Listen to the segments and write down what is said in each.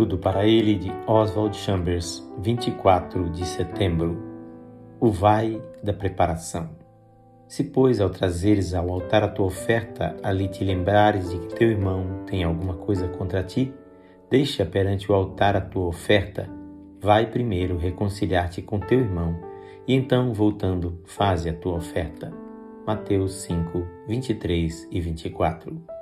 Tudo para Ele de Oswald Chambers, 24 de setembro. O vai da preparação. Se, pois, ao trazeres ao altar a tua oferta, ali te lembrares de que teu irmão tem alguma coisa contra ti, deixa perante o altar a tua oferta, vai primeiro reconciliar-te com teu irmão, e então, voltando, faze a tua oferta. Mateus 5, 23 e 24.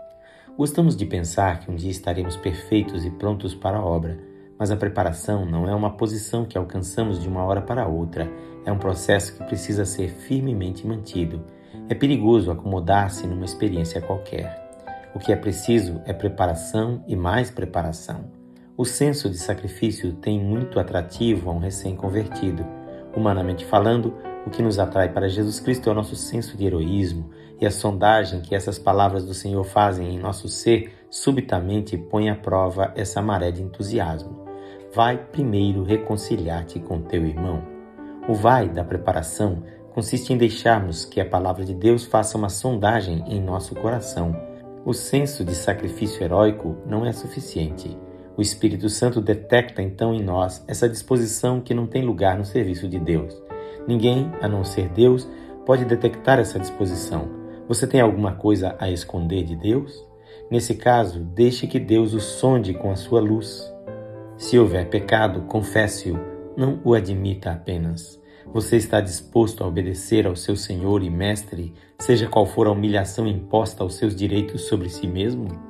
Gostamos de pensar que um dia estaremos perfeitos e prontos para a obra, mas a preparação não é uma posição que alcançamos de uma hora para outra, é um processo que precisa ser firmemente mantido. É perigoso acomodar-se numa experiência qualquer. O que é preciso é preparação e mais preparação. O senso de sacrifício tem muito atrativo a um recém-convertido. Humanamente falando, o que nos atrai para Jesus Cristo é o nosso senso de heroísmo, e a sondagem que essas palavras do Senhor fazem em nosso ser subitamente põe à prova essa maré de entusiasmo. Vai primeiro reconciliar-te com teu irmão. O vai da preparação consiste em deixarmos que a palavra de Deus faça uma sondagem em nosso coração. O senso de sacrifício heróico não é suficiente. O Espírito Santo detecta então em nós essa disposição que não tem lugar no serviço de Deus. Ninguém, a não ser Deus, pode detectar essa disposição. Você tem alguma coisa a esconder de Deus? Nesse caso, deixe que Deus o sonde com a sua luz. Se houver pecado, confesse-o, não o admita apenas. Você está disposto a obedecer ao seu Senhor e Mestre, seja qual for a humilhação imposta aos seus direitos sobre si mesmo?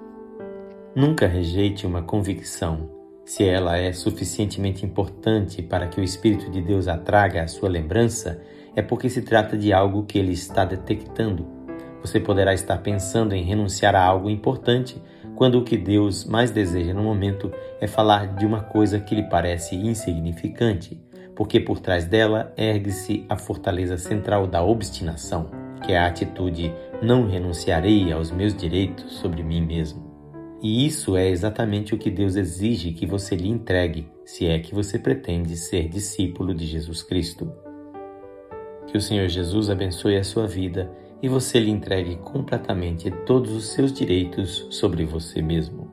Nunca rejeite uma convicção se ela é suficientemente importante para que o Espírito de Deus a traga à sua lembrança, é porque se trata de algo que ele está detectando. Você poderá estar pensando em renunciar a algo importante quando o que Deus mais deseja no momento é falar de uma coisa que lhe parece insignificante, porque por trás dela ergue-se a fortaleza central da obstinação, que é a atitude não renunciarei aos meus direitos sobre mim mesmo. E isso é exatamente o que Deus exige que você lhe entregue, se é que você pretende ser discípulo de Jesus Cristo. Que o Senhor Jesus abençoe a sua vida e você lhe entregue completamente todos os seus direitos sobre você mesmo.